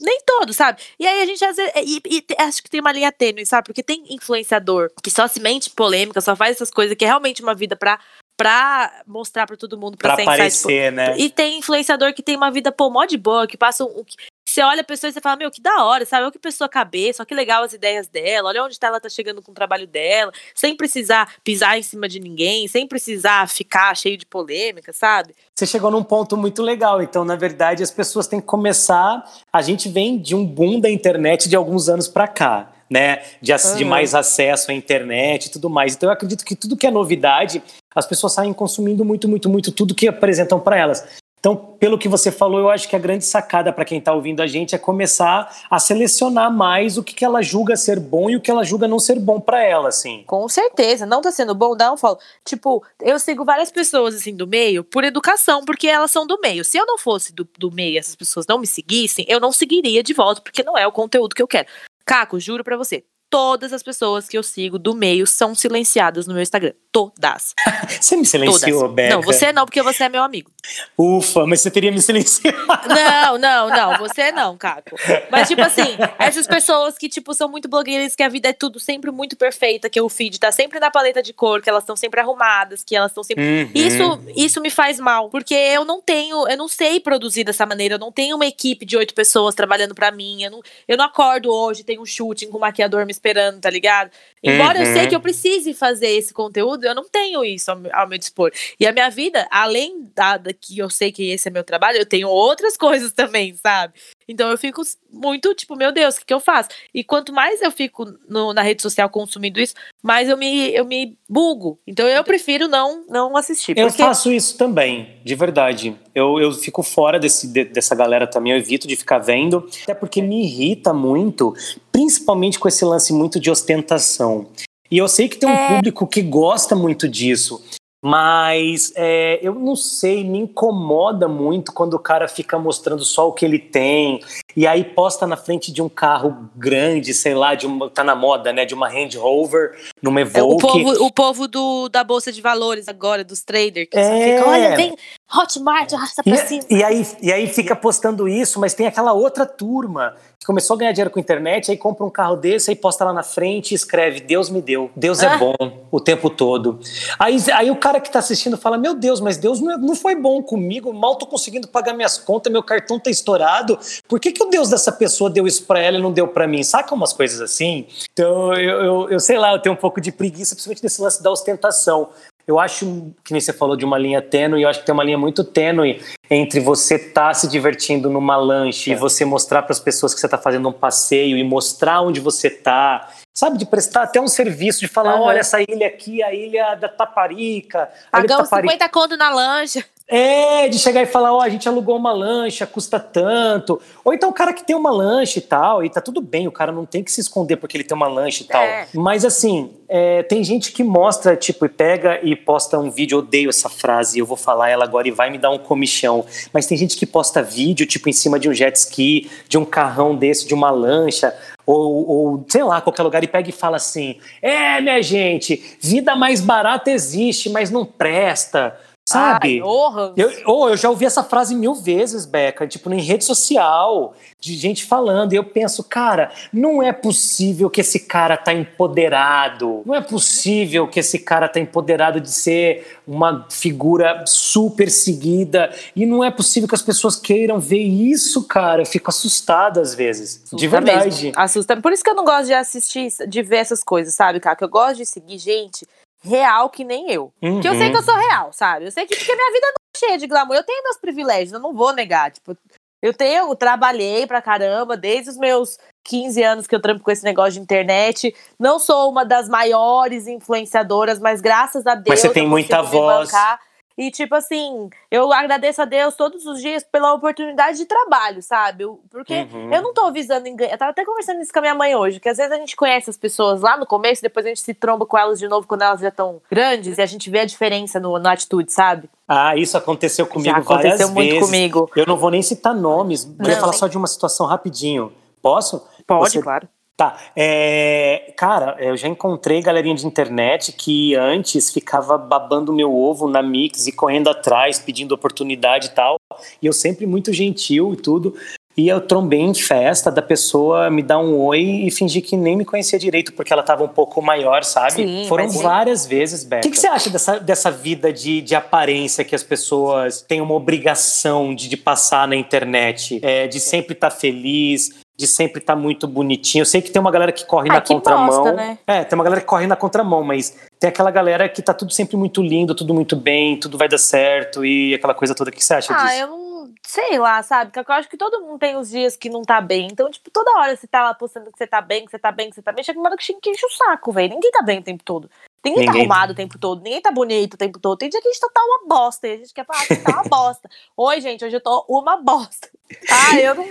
nem todos, sabe? E aí a gente às vezes. E, e acho que tem uma linha tênue, sabe? Porque tem influenciador que só se mente polêmica, só faz essas coisas que é realmente uma vida pra, pra mostrar pra todo mundo, pra, Pra insight, tipo, aparecer, né? e tem influenciador que tem uma vida, pô, mó de boa, que passa um. Você olha a pessoa e você fala, meu, que da hora, sabe? Olha que pessoa cabeça, olha que legal as ideias dela, olha onde tá, ela tá chegando com o trabalho dela, sem precisar pisar em cima de ninguém, sem precisar ficar cheio de polêmica, sabe? Você chegou num ponto muito legal. Então, na verdade, as pessoas têm que começar. A gente vem de um boom da internet de alguns anos pra cá, né? De, ac- de Uhum. mais acesso à internet e tudo mais. Então, eu acredito que tudo que é novidade, as pessoas saem consumindo muito, muito, muito tudo que apresentam para elas. Então, pelo que você falou, eu acho que a grande sacada para quem está ouvindo a gente é começar a selecionar mais o que, que ela julga ser bom e o que ela julga não ser bom para ela, assim. Com certeza, não tá sendo bom, dá um follow. Tipo, eu sigo várias pessoas assim do meio por educação, porque elas são do meio. Se eu não fosse do, do meio e essas pessoas não me seguissem, eu não seguiria de volta, porque não é o conteúdo que eu quero. Caco, juro pra você. Todas as pessoas que eu sigo do meio são silenciadas no meu Instagram. Todas. Você me silenciou, Todas. Beca? Não, você não, porque você é meu amigo. Ufa, mas você teria me silenciado. Não, não, não, você não, Caco. Mas, tipo assim, essas pessoas que, tipo, são muito blogueiras, que a vida é tudo sempre muito perfeita, que o feed tá sempre na paleta de cor, que elas estão sempre arrumadas, que elas estão sempre. Uhum. Isso, isso me faz mal, porque eu não tenho, eu não sei produzir dessa maneira, eu não tenho uma equipe de oito pessoas trabalhando pra mim, eu não, eu não acordo hoje, tenho um shooting com o maquiador me esperando, tá ligado? Embora eu Uhum. sei que eu precise fazer esse conteúdo, eu não tenho isso ao, meu- ao meu dispor. E a minha vida, além da, da que eu sei que esse é meu trabalho, eu tenho outras coisas também, sabe? Então eu fico muito tipo, meu Deus, o que, que eu faço? E quanto mais eu fico no- na rede social consumindo isso, mais eu me, eu me bugo. Então eu prefiro não, não assistir. Eu porque faço isso também, de verdade. Eu, eu fico fora desse, de- dessa galera também, eu evito de ficar vendo, até porque me irrita muito, principalmente com esse lance muito de ostentação. E eu sei que tem um É. público que gosta muito disso, mas é, eu não sei, me incomoda muito quando o cara fica mostrando só o que ele tem, e aí posta na frente de um carro grande, sei lá, de uma, tá na moda, né, de uma Range Rover, numa é, o Evoque. povo, o povo do, da Bolsa de Valores agora, dos traders, que só É. fica, olha, vem, Hotmart, arrasta pra cima. E, e aí, e aí fica postando isso, mas tem aquela outra turma que começou a ganhar dinheiro com a internet, aí compra um carro desse, aí posta lá na frente e escreve: Deus me deu, Deus é Ah. bom o tempo todo. Aí, aí o cara que tá assistindo fala: Meu Deus, mas Deus não, é- não foi bom comigo, mal tô conseguindo pagar minhas contas, meu cartão tá estourado. Por que, que o Deus dessa pessoa deu isso pra ela e não deu pra mim? Saca umas coisas assim? Então eu, eu, eu sei lá, eu tenho um pouco de preguiça, principalmente nesse lance da ostentação. Eu acho, que nem você falou de uma linha tênue, eu acho que tem uma linha muito tênue entre você estar se divertindo numa lanche e você mostrar para as pessoas que você está fazendo um passeio e mostrar onde você está. Sabe, de prestar até um serviço, de falar, Aham. olha, essa ilha aqui, a ilha da Taparica. Pagamos Taparica. 50 conto na lancha. É, de chegar e falar, ó, a gente alugou uma lancha, custa tanto. Ou então o cara que tem uma lancha e tal, e tá tudo bem, o cara não tem que se esconder porque ele tem uma lancha e tal. É. Mas assim, é, tem gente que mostra, tipo, e pega e posta um vídeo, odeio essa frase, eu vou falar ela agora e vai me dar um comichão. Mas tem gente que posta vídeo, tipo, em cima de um jet ski, de um carrão desse, de uma lancha, ou, ou, sei lá, qualquer lugar, e pega e fala assim: é, minha gente, vida mais barata existe, mas não presta. Sabe? Ai, honra. Eu, oh, eu já ouvi essa frase mil vezes, Beca, tipo, em rede social, de gente falando, e eu penso, cara, não é possível que esse cara tá empoderado, não é possível que esse cara tá empoderado de ser uma figura super seguida, e não é possível que as pessoas queiram ver isso, cara, eu fico assustado às vezes, de Assusta verdade. mesmo. Assusta. Por isso que eu não gosto de assistir, de ver essas coisas, sabe, cara? Que eu gosto de seguir gente real que nem eu. Que eu sei Uhum. que eu sou real, sabe? Eu sei que porque minha vida não é cheia de glamour. Eu tenho meus privilégios, eu não vou negar. Tipo, eu tenho, eu trabalhei pra caramba desde os meus 15 anos que eu trampo com esse negócio de internet. Não sou uma das maiores influenciadodoras, mas graças a Deus. você tem eu muita voz. bancar. E, tipo assim, eu agradeço a Deus todos os dias pela oportunidade de trabalho, sabe? Eu- Porque Uhum. eu não tô visando em ganhar. Eu tava até conversando isso com a minha mãe hoje, que às vezes a gente conhece as pessoas lá no começo, depois a gente se tromba com elas de novo quando elas já estão grandes e a gente vê a diferença no, na atitude, sabe? Ah, isso aconteceu comigo já aconteceu várias muito vezes. comigo. Eu não vou nem citar nomes, vou Não, falar nem- só de uma situação rapidinho. Posso? Pode, Você- claro. Tá. É, cara, eu já encontrei galerinha de internet que antes ficava babando meu ovo na Mix e correndo atrás, pedindo oportunidade e tal. E eu sempre muito gentil e tudo. E eu trombei em festa da pessoa me dar um oi e fingir que nem me conhecia direito, porque ela tava um pouco maior, sabe? Sim, Foram várias vezes, Beca. O que, que você acha dessa, dessa vida de, de aparência que as pessoas têm uma obrigação de, de passar na internet? É, de sempre estar feliz, de sempre estar muito bonitinho. Eu sei que tem uma galera que corre Ai, na que contramão. bosta, né? É, tem uma galera que corre na contramão, mas tem aquela galera que tá tudo sempre muito lindo, tudo muito bem, tudo vai dar certo e aquela coisa toda. O que você acha Ah, disso? eu não sei lá, sabe? Porque eu acho que todo mundo tem os dias que não tá bem. Então, tipo, toda hora você tá lá postando que você tá bem, que você tá bem, que você tá bem. Chega uma hora que enche o saco, velho. Ninguém tá bem o tempo todo. Ninguém, tá Ninguém. arrumado o tempo todo, ninguém tá bonito o tempo todo. Tem dia que a gente tá uma bosta e a gente quer falar que tá uma bosta. Oi, gente, hoje eu tô uma bosta. Ah, eu não.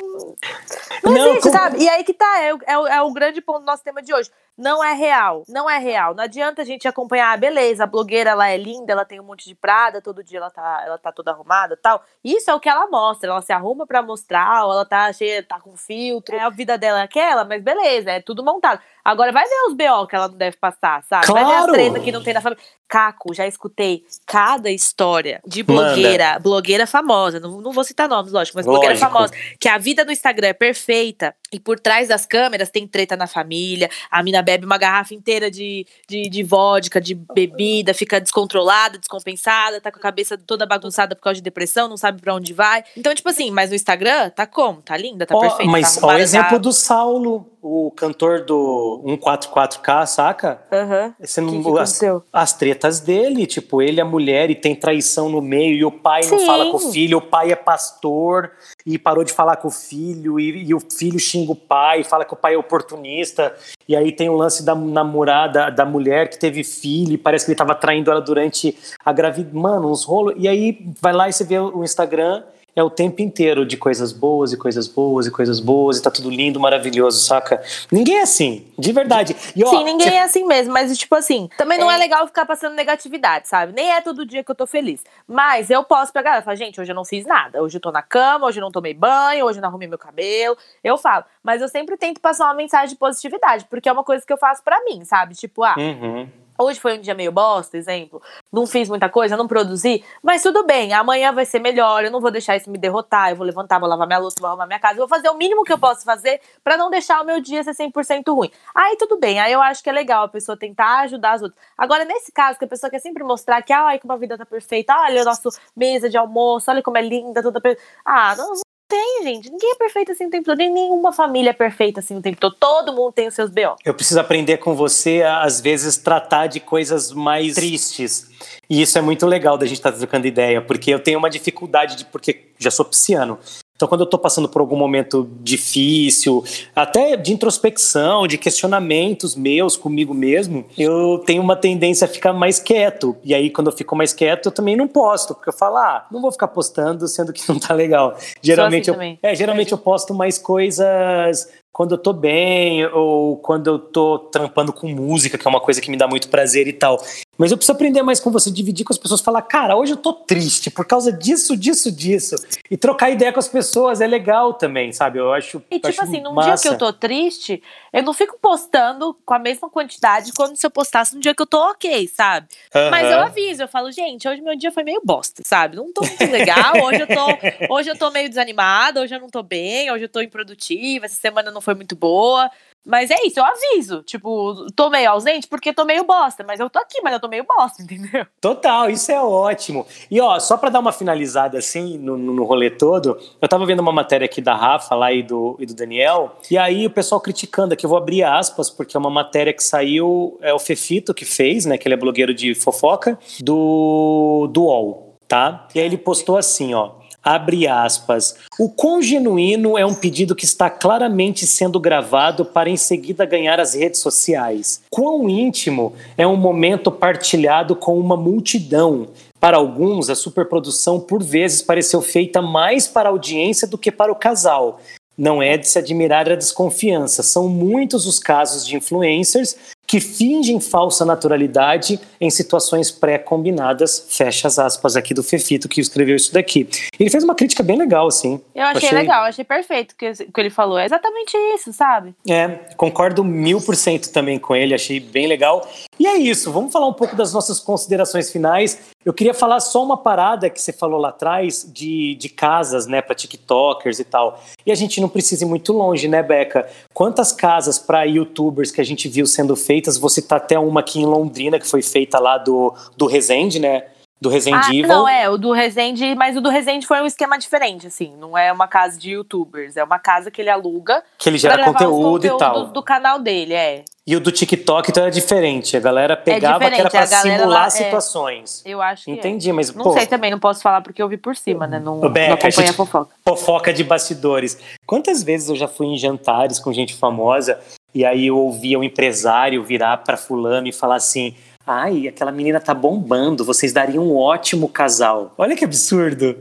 Não, Não, existe, como- sabe? E aí que tá, é, é, é o grande ponto do nosso tema de hoje. Não é real. Não é real. Não adianta a gente acompanhar, ah, beleza, a blogueira ela é linda, ela tem um monte de prada, todo dia ela tá, ela tá toda arrumada tal. Isso é o que ela mostra. Ela se arruma pra mostrar, ou ela tá cheia, tá com filtro. É a vida dela é aquela, mas beleza, é tudo montado. Agora vai ver os BO que ela não deve passar, sabe? Vai ver as Claro. treta que não tem na família. Caco, já escutei cada história de blogueira, blogueira famosa. Não, não vou citar nomes, lógico, mas blogueira Lógico. famosa. Que a vida no Instagram é perfeita e por trás das câmeras tem treta na família. A mina bebe uma garrafa inteira de, de, de vodka, de bebida, fica descontrolada, descompensada, tá com a cabeça toda bagunçada por causa de depressão, não sabe pra onde vai. Então, tipo assim, mas no Instagram tá como? Tá linda, tá Ó, perfeita. mas tá ó, o exemplo tá- do Saulo, o cantor do 144K, saca? Aham. Você Que não, que as, aconteceu? as tretas dele, tipo, ele é mulher e tem traição no meio, e o pai não Sim. fala com o filho, o pai é pastor e parou de falar com o filho, e, e o filho xinga o pai, fala que o pai é oportunista, e aí tem o lance da namorada, da mulher que teve filho, e parece que ele tava traindo ela durante a gravidez. Mano, uns rolos. E aí vai lá e você vê o Instagram. É o tempo inteiro de coisas boas e coisas boas e coisas boas, e tá tudo lindo, maravilhoso, saca? Ninguém é assim, de verdade. E, ó, Sim, ninguém você é assim mesmo, mas tipo assim, também não é legal ficar passando negatividade, sabe? Nem é todo dia que eu tô feliz. Mas eu posso pegar e falar, gente, hoje eu não fiz nada. Hoje eu tô na cama, hoje eu não tomei banho, hoje eu não arrumei meu cabelo. Eu falo. Mas eu sempre tento passar uma mensagem de positividade, porque é uma coisa que eu faço pra mim, sabe? Tipo, ah, Uhum. Hoje foi um dia meio bosta, exemplo. Não fiz muita coisa, não produzi. Mas tudo bem, amanhã vai ser melhor. Eu não vou deixar isso me derrotar. Eu vou levantar, vou lavar minha louça, vou arrumar minha casa. Eu vou fazer o mínimo que eu posso fazer pra não deixar o meu dia ser 100% ruim. Aí tudo bem, aí eu acho que é legal a pessoa tentar ajudar as outras. Agora, nesse caso, que a pessoa quer sempre mostrar que, ai, como a vida tá perfeita. Olha a nossa mesa de almoço, olha como é linda, toda perfeita. Ah, não tem, gente. Ninguém é perfeito assim o tempo todo. Nem nenhuma família é perfeita assim o tempo todo. Todo mundo tem os seus B.O. Eu preciso aprender com você a, às vezes, tratar de coisas mais tristes. E isso é muito legal da gente estar trocando ideia, porque eu tenho uma dificuldade de. Porque já sou pisciano. Então, quando eu estou passando por algum momento difícil, até de introspecção, de questionamentos meus comigo mesmo, eu tenho uma tendência a ficar mais quieto. E aí, quando eu fico mais quieto, eu também não posto, porque eu falo, ah, não vou ficar postando sendo que não tá legal. Geralmente, assim eu, é, geralmente eu posto mais coisas quando eu tô bem ou quando eu tô trampando com música, que é uma coisa que me dá muito prazer e tal. Mas eu preciso aprender mais com você, dividir com as pessoas, falar, cara, hoje eu tô triste por causa disso, disso, disso. E trocar ideia com as pessoas é legal também, sabe? Eu acho. E eu tipo acho assim, num massa. dia que eu tô triste, eu não fico postando com a mesma quantidade quando se eu postasse num dia que eu tô ok, sabe? Mas eu aviso, eu falo, gente, hoje meu dia foi meio bosta, sabe? Não tô muito legal, hoje eu tô, hoje eu tô meio desanimada, hoje eu não tô bem, hoje eu tô improdutiva, essa semana não foi muito boa. Mas é isso, eu aviso. Tipo, tô meio ausente porque tô meio bosta, mas eu tô aqui, mas eu tô meio bosta, entendeu? Total, isso é ótimo. E ó, só pra dar uma finalizada assim no, no no rolê todo, eu tava vendo uma matéria aqui da Rafa lá e do, e do Daniel, e aí o pessoal criticando aqui, eu vou abrir aspas, porque é uma matéria que saiu, é o Fefito que fez, né, que ele é blogueiro de fofoca, do, do UOL, tá? E aí ele postou assim, ó, abre aspas, o quão genuíno é um pedido que está claramente sendo gravado para em seguida ganhar as redes sociais. Quão íntimo é um momento partilhado com uma multidão. Para alguns, a superprodução por vezes pareceu feita mais para a audiência do que para o casal. Não é de se admirar a desconfiança. São muitos os casos de influencers que fingem falsa naturalidade em situações pré-combinadas. Fecha as aspas aqui do Fefito que escreveu isso daqui. Ele fez uma crítica bem legal, assim. Eu achei, legal, achei perfeito o que, o que ele falou. É exatamente isso, sabe? É, concordo mil por cento também com ele, achei bem legal. E é isso, vamos falar um pouco das nossas considerações finais. Eu queria falar só uma parada que você falou lá atrás de, de casas, né, para TikTokers e tal. E a gente não precisa ir muito longe, né, Beca? Quantas casas para YouTubers que a gente viu sendo feitas? Você tá até uma aqui em Londrina que foi feita lá do, do Resende, né? Do Resende Ah, não, é, o do Resende, mas o do Resende foi um esquema diferente, assim. Não é uma casa de youtubers, é uma casa que ele aluga Que ele gera conteúdo e tal. do canal dele, é. E o do TikTok então era diferente. A galera pegava que era pra simular lá, é. situações. Eu acho que é. Entendi, mas Não pô, sei também, não posso falar porque eu vi por cima, né? Não, Beca, não acompanha a a fofoca. fofoca de bastidores. Quantas vezes eu já fui em jantares com gente famosa e aí eu ouvia um empresário virar para fulano e falar assim: Ai, aquela menina tá bombando, vocês dariam um ótimo casal. Olha que absurdo.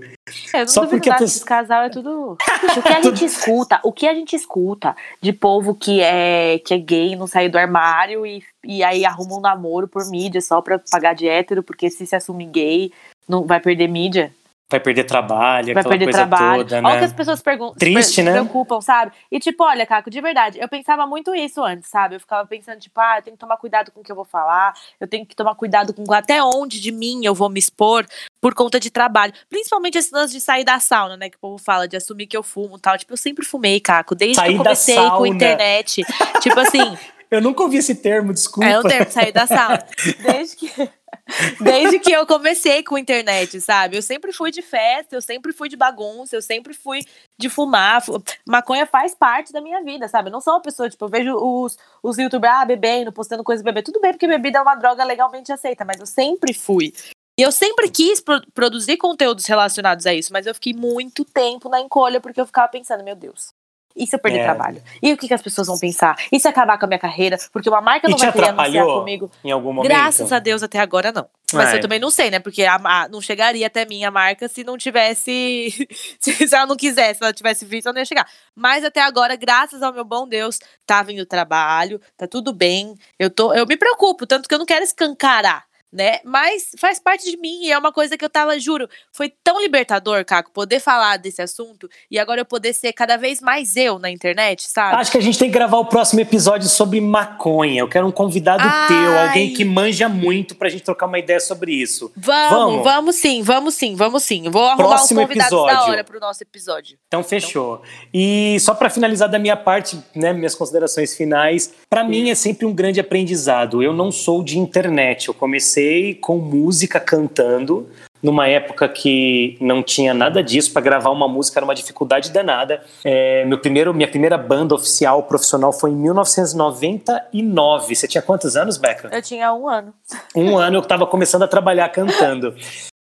Eu não Só porque nada, pessoa- esse casal é tudo. O que a gente escuta, o que a gente escuta de povo que é, que é gay, não saiu do armário e, e aí arruma um namoro por mídia só pra pagar de hétero, porque se se assumir gay, não vai perder mídia, Vai perder trabalho, vai aquela perder coisa trabalho. toda, Olha né? o que as pessoas perguntam, Triste, se né? preocupam, sabe? E tipo, olha, Caco, de verdade, eu pensava muito isso antes, sabe? Eu ficava pensando, tipo, ah, eu tenho que tomar cuidado com o que eu vou falar, Eu tenho que tomar cuidado com até onde de mim eu vou me expor por conta de trabalho. Principalmente esse lance de sair da sauna, né? Que o povo fala, de assumir que eu fumo e tal. Tipo, eu sempre fumei, Caco. Desde Sair que eu comecei com internet. tipo assim, Eu nunca ouvi esse termo, desculpa. é o termo, sair da sauna. Desde que. Desde que eu comecei com internet, sabe? Eu sempre fui de festa, eu sempre fui de bagunça, eu sempre fui de fumar. Fu- Maconha faz parte da minha vida, sabe? Eu não sou uma pessoa, tipo, eu vejo os, os youtubers ah, bebendo, postando coisa beber. Tudo bem, porque bebida é uma droga legalmente aceita, mas eu sempre fui. E eu sempre quis pro- produzir conteúdos relacionados a isso, mas eu fiquei muito tempo na encolha, porque eu ficava pensando, meu Deus. E se eu perder É. trabalho? E o que, que as pessoas vão pensar? E se acabar com a minha carreira? Porque uma marca E não te vai querer anunciar comigo. em algum momento? Graças a Deus, até agora não. Mas É. eu também não sei, né? Porque a, a- não chegaria até mim a marca se não tivesse. se ela não quisesse, se ela tivesse visto, ela não ia chegar. Mas até agora, graças ao meu bom Deus, tá vindo trabalho, tá tudo bem. Eu, tô, eu me preocupo, tanto que eu não quero escancarar. Né? Mas faz parte de mim e é uma coisa que eu tava, juro, foi tão libertador, Caco, poder falar desse assunto e agora eu poder ser cada vez mais eu na internet, sabe? Acho que a gente tem que gravar o próximo episódio sobre maconha. Eu quero um convidado Ai. teu, alguém que manja muito pra gente trocar uma ideia sobre isso. Vamos, Vamos? vamos, sim, vamos sim, vamos sim. Vou arrumar Próximo os convidados da episódio. hora pro nosso episódio. Então fechou. E só pra finalizar da minha parte, né, minhas considerações finais, pra mim é sempre um grande aprendizado. Eu não sou de internet. Eu comecei com música cantando. Numa época que não tinha nada disso, pra gravar uma música era uma dificuldade danada. É, meu primeiro, minha primeira banda oficial profissional foi em 1999. Você tinha quantos anos, Beca? Eu tinha um ano. um ano eu estava começando a trabalhar cantando.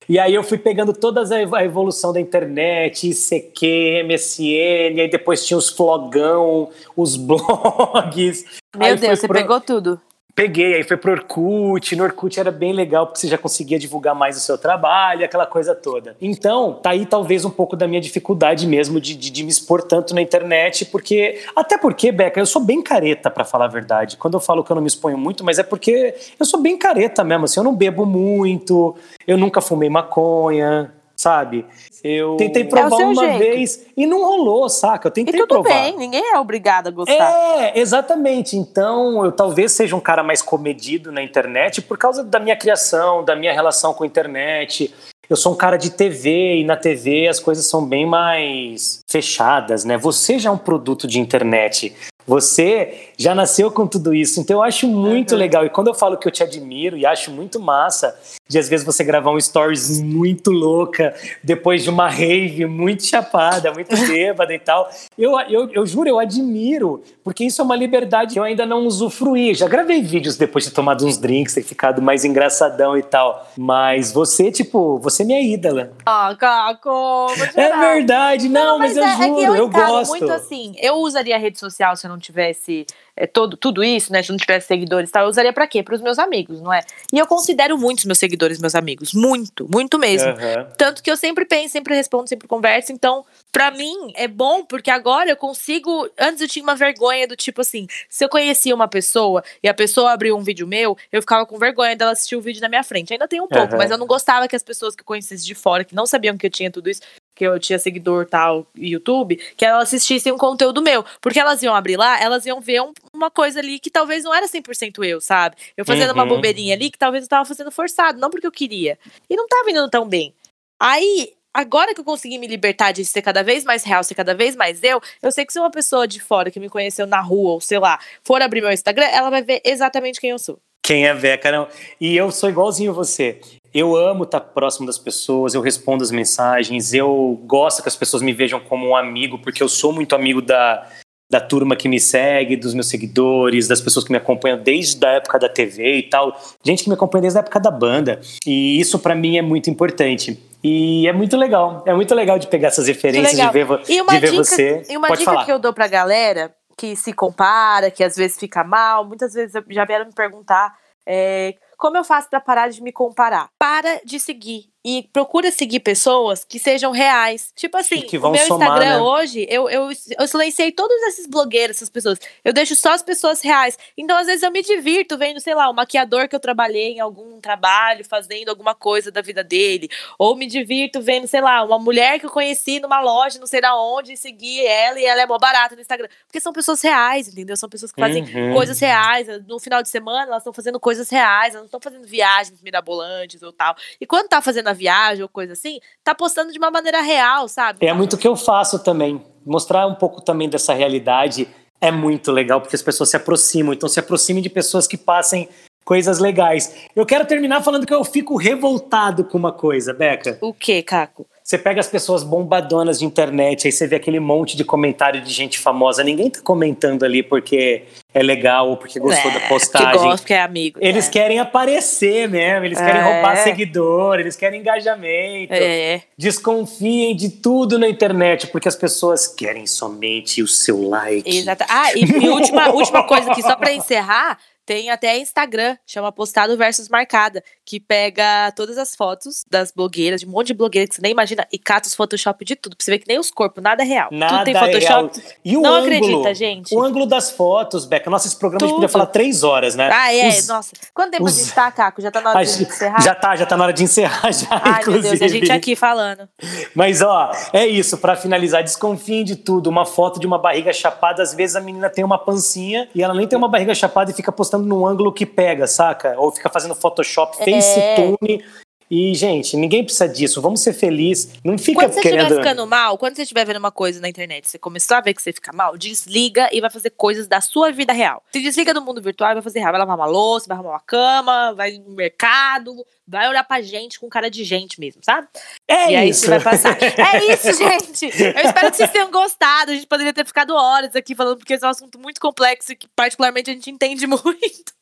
E aí eu fui pegando toda a ev- a evolução da internet, ICQ, MSN, aí depois tinha os flogão, os blogs. Meu Aí Deus, você pro- pegou tudo. Peguei, aí foi pro Orkut. No Orkut era bem legal, porque você já conseguia divulgar mais o seu trabalho, aquela coisa toda. Então, tá aí talvez um pouco da minha dificuldade mesmo de, de, de me expor tanto na internet, porque. Até porque, Beca, eu sou bem careta, pra falar a verdade. Quando eu falo que eu não me exponho muito, mas é porque eu sou bem careta mesmo. Assim, eu não bebo muito, eu nunca fumei maconha. Sabe? Eu tentei provar seu uma jeito. vez e não rolou, saca? Eu E tentei tudo provar. bem, ninguém é obrigado a gostar. É, exatamente. Então, eu talvez seja um cara mais comedido na internet por causa da minha criação, da minha relação com a internet. Eu sou um cara de TV e na TV as coisas são bem mais fechadas, né? Você já é um produto de internet. Você já nasceu com tudo isso. Então eu acho muito Uhum. legal. E quando eu falo que eu te admiro e acho muito massa de às vezes você gravar um stories muito louca depois de uma rave muito chapada, muito bêbada e tal. Eu, eu, eu juro, eu admiro, porque isso é uma liberdade que eu ainda não usufruí. Já gravei vídeos depois de tomar uns drinks e ficado mais engraçadão e tal. Mas você, tipo, você é minha ídola. Ah, Caco, É verdade, não, mas, eu é, é juro, que eu, eu, gosto. muito assim. Eu usaria rede social se eu não tivesse é, todo, tudo isso, né? Se não tivesse seguidores e tal. Eu usaria pra quê? Pros meus amigos, não é? E eu considero muitos meus seguidores meus amigos. Muito, muito mesmo. Aham. Tanto que eu sempre penso, sempre respondo, sempre converso. Então, pra mim, é bom porque agora eu consigo. Antes eu tinha uma vergonha do tipo assim: se eu conhecia uma pessoa e a pessoa abriu um vídeo meu, eu ficava com vergonha dela assistir o vídeo na minha frente. Ainda tem um pouco, Aham. mas eu não gostava que as pessoas que eu conhecesse de fora, que não sabiam que eu tinha tudo isso, que eu tinha seguidor tal, YouTube, que elas assistissem um conteúdo meu. Porque elas iam abrir lá, elas iam ver um- uma coisa ali que talvez não era 100% eu, sabe? Eu fazendo uma Uhum. bobeirinha ali que talvez eu tava fazendo forçado, não porque eu queria. E não tava indo tão bem. Aí, agora que eu consegui me libertar de ser cada vez mais real, ser cada vez mais eu, eu sei que se uma pessoa de fora que me conheceu na rua, ou sei lá, for abrir meu Instagram, ela vai ver exatamente quem eu sou. Quem é Beca, não. E eu sou igualzinho você. Eu amo estar próximo das pessoas, eu respondo as mensagens, eu gosto que as pessoas me vejam como um amigo, porque eu sou muito amigo da, da turma que me segue, dos meus seguidores, das pessoas que me acompanham desde a época da TV e tal. Gente que me acompanha desde a época da banda. E isso pra mim é muito importante. E é muito legal. É muito legal de pegar essas referências, de ver, E uma de ver dica, você. e uma Pode dica falar. que eu dou pra galera que se compara, que às vezes fica mal, muitas vezes já vieram me perguntar é, como eu faço pra parar de me comparar? Para de seguir e procura seguir pessoas que sejam reais. Tipo assim, que o vão meu somar, Instagram né? hoje, eu, eu, eu silenciei todos esses blogueiros, essas pessoas. Eu deixo só as pessoas reais. Então, às vezes, eu me divirto vendo, sei lá, um maquiador que eu trabalhei em algum trabalho, fazendo alguma coisa da vida dele. Ou me divirto vendo, sei lá, uma mulher que eu conheci numa loja, não sei da onde, e segui ela e ela é mó barata no Instagram. Porque são pessoas reais, entendeu? São pessoas que fazem Uhum. coisas reais. No final de semana, elas estão fazendo coisas reais, elas não estão fazendo viagens mirabolantes ou tal. E quando tá fazendo a viagem ou coisa assim, tá postando de uma maneira real, sabe? É muito o que eu faço também. Mostrar um pouco também dessa realidade é muito legal, porque as pessoas se aproximam. Então, se aproxime de pessoas que passem coisas legais. Eu quero terminar falando que eu fico revoltado com uma coisa, Beca. O que, Caco? Você pega as pessoas bombadonas de internet, aí você vê aquele monte de comentário de gente famosa. Ninguém tá comentando ali porque é legal ou porque gostou da Que postagem. gosta, que é amigo. Eles é. querem aparecer mesmo, eles querem É. roubar seguidor, eles querem engajamento. É. Desconfiem de tudo na internet, porque as pessoas querem somente o seu like. Exato. Ah, e, e última, última coisa aqui, só pra encerrar, tem até Instagram, chama Postado versus Marcada, que pega todas as fotos das blogueiras, de um monte de blogueiras que você nem imagina, e cata os Photoshop de tudo, pra você ver que nem os corpos, nada é real. Nada tudo tem é Photoshop. real. E o Não ângulo, acredita, gente. O ângulo das fotos, Beca. Nossa, esse programa a gente Tudo. podia falar três horas, né? Ah, é, Os- nossa. Quanto tempo os- a gente tá, Caco? Já tá na hora de encerrar? já tá, já tá na hora de encerrar já, Ai, meu inclusive. Deus, a gente aqui falando. Mas ó, é isso, pra finalizar, desconfiem de tudo. Uma foto de uma barriga chapada, às vezes a menina tem uma pancinha e ela nem tem uma barriga chapada e fica postando num ângulo que pega, saca? Ou fica fazendo Photoshop, É. FaceTune. E, gente, ninguém precisa disso. Vamos ser felizes. Não fica Quando você estiver querendo. ficando mal, quando você estiver vendo uma coisa na internet, você começou a ver que você fica mal, desliga e vai fazer coisas da sua vida real. Se desliga do mundo virtual e vai fazer real. Vai lavar uma louça, vai arrumar uma cama, vai no mercado, vai olhar pra gente com cara de gente mesmo, sabe? É e aí isso. vai passar. É isso, gente! Eu espero que vocês tenham gostado. A gente poderia ter ficado horas aqui falando, porque esse é um assunto muito complexo e que, particularmente, a gente entende muito.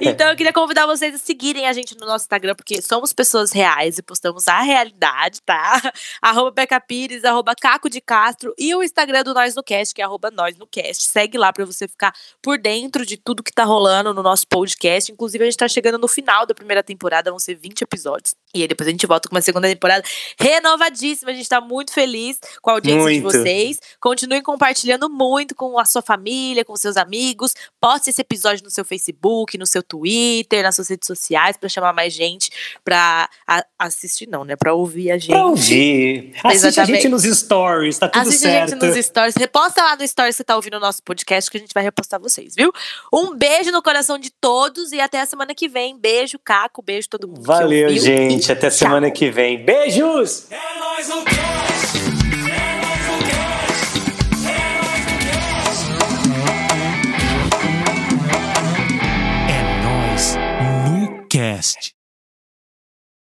Então, eu queria convidar vocês a seguirem a gente no nosso Instagram, porque somos pessoas reais e postamos a realidade, tá? Arroba Beca Pires, arroba Caco de Castro e o Instagram do Nós no Cast, que é arroba Nós no Cast. Segue lá pra você ficar por dentro de tudo que tá rolando no nosso podcast. Inclusive, a gente tá chegando no final da primeira temporada, vão ser 20 episódios. E aí depois a gente volta com uma segunda temporada renovadíssima. A gente tá muito feliz com a audiência de Muito. vocês. Continuem compartilhando muito com a sua família, com seus amigos. Poste esse episódio no seu Facebook, no seu Twitter, nas suas redes sociais, pra chamar mais gente pra a- assistir, não, né? Pra ouvir a gente. Pra ouvir. Assiste a Exatamente. gente nos stories, tá tudo Assiste a certo. gente nos stories. Reposta lá no stories que você tá ouvindo o nosso podcast, que a gente vai repostar vocês, viu? Um beijo no coração de todos e até a semana que vem. Beijo, Caco. Beijo todo mundo. Valeu, gente. Até semana que vem. É nóis no cast, é nóis no cast, é nóis no cast. É nós no cast.